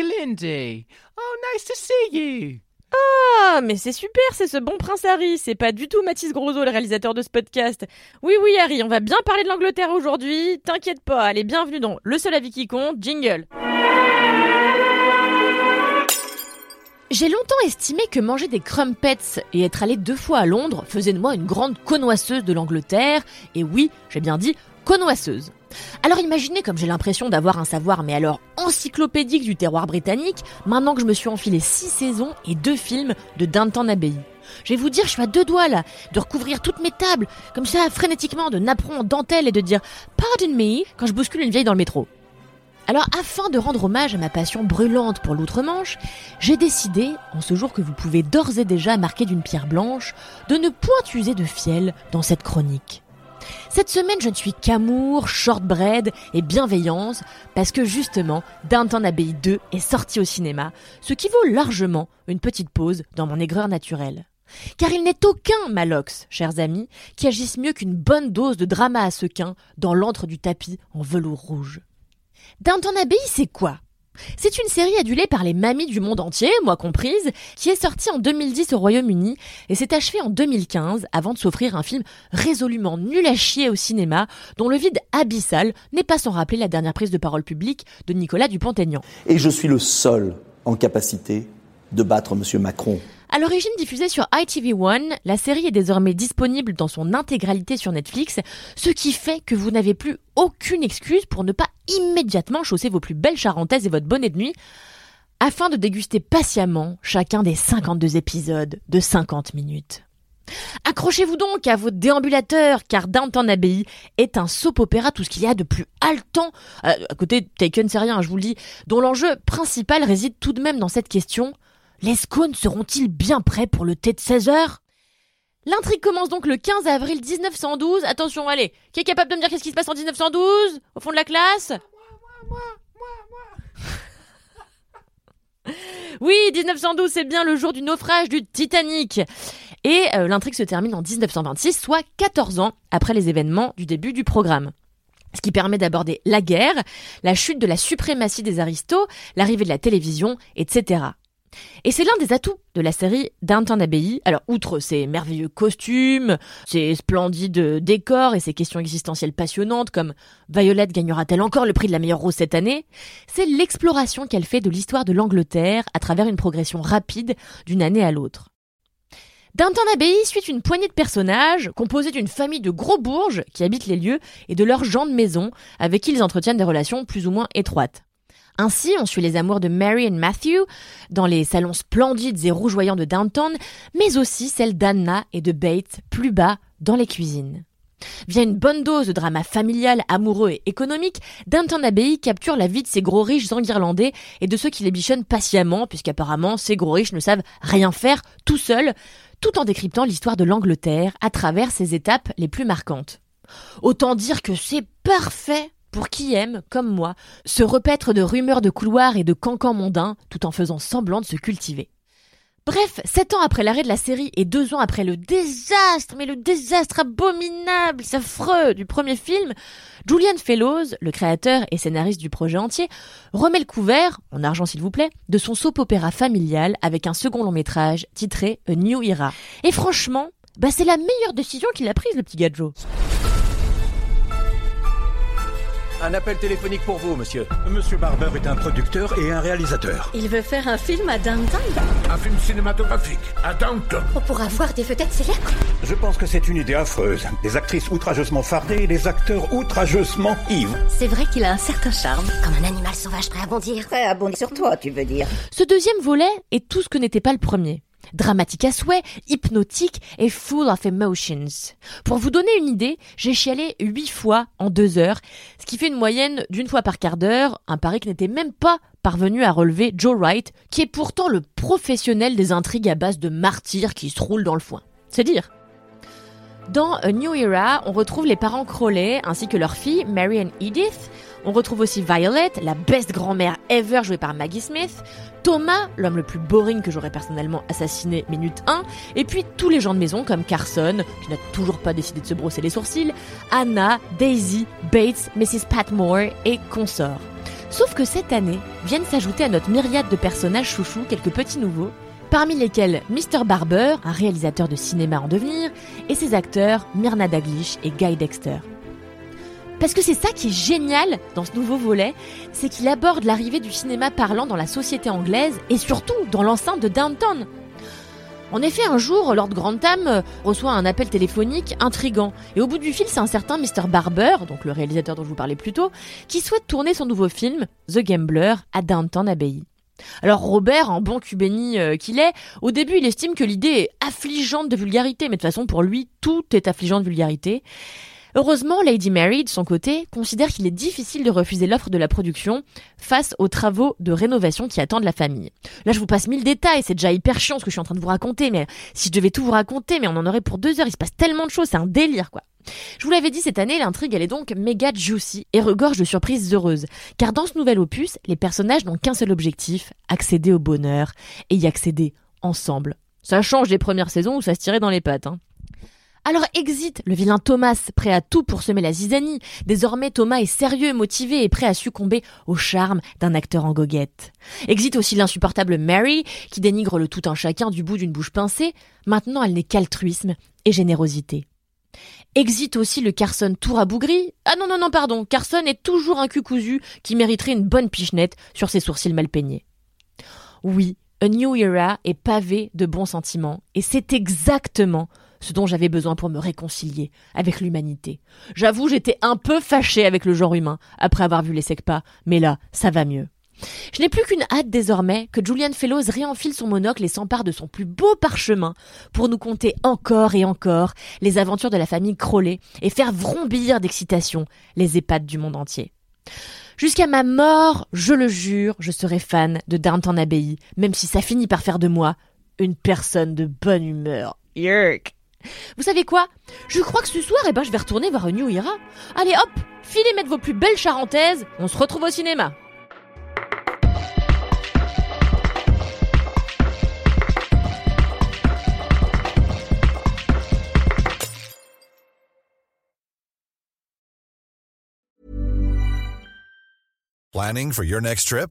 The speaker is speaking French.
Oh, nice to see you. Ah, mais c'est super, c'est ce bon prince Harry. C'est pas du tout Mathis Grosso, le réalisateur de ce podcast. Oui, oui, Harry, on va bien parler de l'Angleterre aujourd'hui. T'inquiète pas, allez, bienvenue dans Le seul avis qui compte, jingle. J'ai longtemps estimé que manger des crumpets et être allé deux fois à Londres faisait de moi une grande connoisseuse de l'Angleterre. Et oui, j'ai bien dit connoisseuse. Alors imaginez comme j'ai l'impression d'avoir un savoir mais alors encyclopédique du terroir britannique, maintenant que je me suis enfilé six saisons et deux films de Downton Abbey. Je vais vous dire, je suis à deux doigts là, de recouvrir toutes mes tables, comme ça, frénétiquement, de napperons en dentelle et de dire Pardon me quand je bouscule une vieille dans le métro. Alors, afin de rendre hommage à ma passion brûlante pour l'outre-Manche, j'ai décidé, en ce jour que vous pouvez d'ores et déjà marquer d'une pierre blanche, de ne point user de fiel dans cette chronique. Cette semaine, je ne suis qu'amour, shortbread et bienveillance parce que justement, Downton Abbey 2 est sorti au cinéma, ce qui vaut largement une petite pause dans mon aigreur naturelle. Car il n'est aucun Malox, chers amis, qui agisse mieux qu'une bonne dose de drama à sequin dans l'antre du tapis en velours rouge. Downton Abbey, c'est quoi? C'est une série adulée par les mamies du monde entier, moi comprise, qui est sortie en 2010 au Royaume-Uni et s'est achevée en 2015 avant de s'offrir un film résolument nul à chier au cinéma, dont le vide abyssal n'est pas sans rappeler la dernière prise de parole publique de Nicolas Dupont-Aignan. Et je suis le seul en capacité de battre M. Macron. À l'origine diffusée sur ITV1, la série est désormais disponible dans son intégralité sur Netflix, ce qui fait que vous n'avez plus aucune excuse pour ne pas immédiatement chausser vos plus belles charentaises et votre bonnet de nuit, afin de déguster patiemment chacun des 52 épisodes de 50 minutes. Accrochez-vous donc à vos déambulateurs, car Downton Abbey est un soap-opéra, tout ce qu'il y a de plus haletant, euh, à côté Taken, c'est rien, je vous le dis, dont l'enjeu principal réside tout de même dans cette question les scones seront-ils bien prêts pour le thé de 16 heures? L'intrigue commence donc le 15 avril 1912. Attention, allez, qui est capable de me dire qu'est-ce qui se passe en 1912 Au fond de la classe? Moi, moi, moi, Oui, 1912, c'est bien le jour du naufrage du Titanic. Et euh, l'intrigue se termine en 1926, soit 14 ans après les événements du début du programme ce qui permet d'aborder la guerre, la chute de la suprématie des aristos, l'arrivée de la télévision, etc. Et c'est l'un des atouts de la série Downton Abbey. Alors, outre ses merveilleux costumes, ses splendides décors et ses questions existentielles passionnantes comme Violette gagnera-t-elle encore le prix de la meilleure rose cette année, c'est l'exploration qu'elle fait de l'histoire de l'Angleterre à travers une progression rapide d'une année à l'autre. Downton Abbey suit une poignée de personnages composés d'une famille de gros bourges qui habitent les lieux et de leurs gens de maison avec qui ils entretiennent des relations plus ou moins étroites. Ainsi, on suit les amours de Mary et Matthew dans les salons splendides et rougeoyants de Downton, mais aussi celles d'Anna et de Bates plus bas dans les cuisines. Via une bonne dose de drama familial, amoureux et économique, Downton Abbey capture la vie de ces gros riches irlandais et de ceux qui les bichonnent patiemment, puisqu'apparemment ces gros riches ne savent rien faire tout seuls, tout en décryptant l'histoire de l'Angleterre à travers ses étapes les plus marquantes. Autant dire que c'est parfait pour qui aime, comme moi, se repaître de rumeurs de couloirs et de cancans mondains tout en faisant semblant de se cultiver. Bref, sept ans après l'arrêt de la série et deux ans après le désastre, mais le désastre abominable, affreux du premier film, Julian Fellows, le créateur et scénariste du projet entier, remet le couvert, en argent s'il vous plaît, de son soap-opéra familial avec un second long métrage titré A New Era. Et franchement, bah c'est la meilleure décision qu'il a prise le petit gadjo. Un appel téléphonique pour vous, monsieur. Monsieur Barber est un producteur et un réalisateur. Il veut faire un film à Downton Un film cinématographique à Downton. On pourra voir des vedettes célèbres Je pense que c'est une idée affreuse. Des actrices outrageusement fardées et des acteurs outrageusement ivres. C'est vrai qu'il a un certain charme. Comme un animal sauvage prêt à bondir. Prêt à bondir sur toi, tu veux dire. Ce deuxième volet est tout ce que n'était pas le premier. Dramatique à souhait, hypnotique et full of emotions. Pour vous donner une idée, j'ai chialé huit fois en deux heures, ce qui fait une moyenne d'une fois par quart d'heure, un pari qui n'était même pas parvenu à relever Joe Wright, qui est pourtant le professionnel des intrigues à base de martyrs qui se roulent dans le foin. C'est dire. Dans A New Era, on retrouve les parents Crowley ainsi que leur fille, Mary and Edith. On retrouve aussi Violet, la best grand-mère ever jouée par Maggie Smith, Thomas, l'homme le plus boring que j'aurais personnellement assassiné minute 1, et puis tous les gens de maison comme Carson, qui n'a toujours pas décidé de se brosser les sourcils, Anna, Daisy, Bates, Mrs. Patmore et consorts. Sauf que cette année viennent s'ajouter à notre myriade de personnages chouchous quelques petits nouveaux, parmi lesquels Mr. Barber, un réalisateur de cinéma en devenir, et ses acteurs Myrna Daglish et Guy Dexter. Parce que c'est ça qui est génial dans ce nouveau volet, c'est qu'il aborde l'arrivée du cinéma parlant dans la société anglaise et surtout dans l'enceinte de Downtown. En effet, un jour, Lord Grantham reçoit un appel téléphonique intrigant. Et au bout du fil, c'est un certain Mr. Barber, donc le réalisateur dont je vous parlais plus tôt, qui souhaite tourner son nouveau film, The Gambler, à Downton Abbey. Alors Robert, en bon cubéni euh, qu'il est, au début il estime que l'idée est affligeante de vulgarité, mais de toute façon pour lui tout est affligeant de vulgarité. Heureusement, Lady Mary, de son côté, considère qu'il est difficile de refuser l'offre de la production face aux travaux de rénovation qui attendent la famille. Là, je vous passe mille détails, c'est déjà hyper chiant ce que je suis en train de vous raconter, mais si je devais tout vous raconter, mais on en aurait pour deux heures, il se passe tellement de choses, c'est un délire, quoi. Je vous l'avais dit cette année, l'intrigue elle est donc méga juicy et regorge de surprises heureuses. Car dans ce nouvel opus, les personnages n'ont qu'un seul objectif, accéder au bonheur et y accéder ensemble. Ça change des premières saisons où ça se tirait dans les pattes. Hein. Alors exit le vilain Thomas, prêt à tout pour semer la zizanie. Désormais, Thomas est sérieux, motivé et prêt à succomber au charme d'un acteur en goguette. Exit aussi l'insupportable Mary, qui dénigre le tout un chacun du bout d'une bouche pincée. Maintenant, elle n'est qu'altruisme et générosité. Exit aussi le Carson tout rabougri. Ah non, non, non, pardon. Carson est toujours un cul cousu qui mériterait une bonne pichenette sur ses sourcils mal peignés. Oui, A New Era est pavé de bons sentiments. Et c'est exactement ce dont j'avais besoin pour me réconcilier avec l'humanité. J'avoue, j'étais un peu fâchée avec le genre humain après avoir vu les SECPA, mais là, ça va mieux. Je n'ai plus qu'une hâte désormais que Julian Fellows réenfile son monocle et s'empare de son plus beau parchemin pour nous conter encore et encore les aventures de la famille Crowley et faire vrombir d'excitation les EHPAD du monde entier. Jusqu'à ma mort, je le jure, je serai fan de Downton Abbey, même si ça finit par faire de moi une personne de bonne humeur. Yerk vous savez quoi? Je crois que ce soir, eh ben, je vais retourner voir New Era. Allez hop, filez mettre vos plus belles charentaises, on se retrouve au cinéma. Planning for your next trip?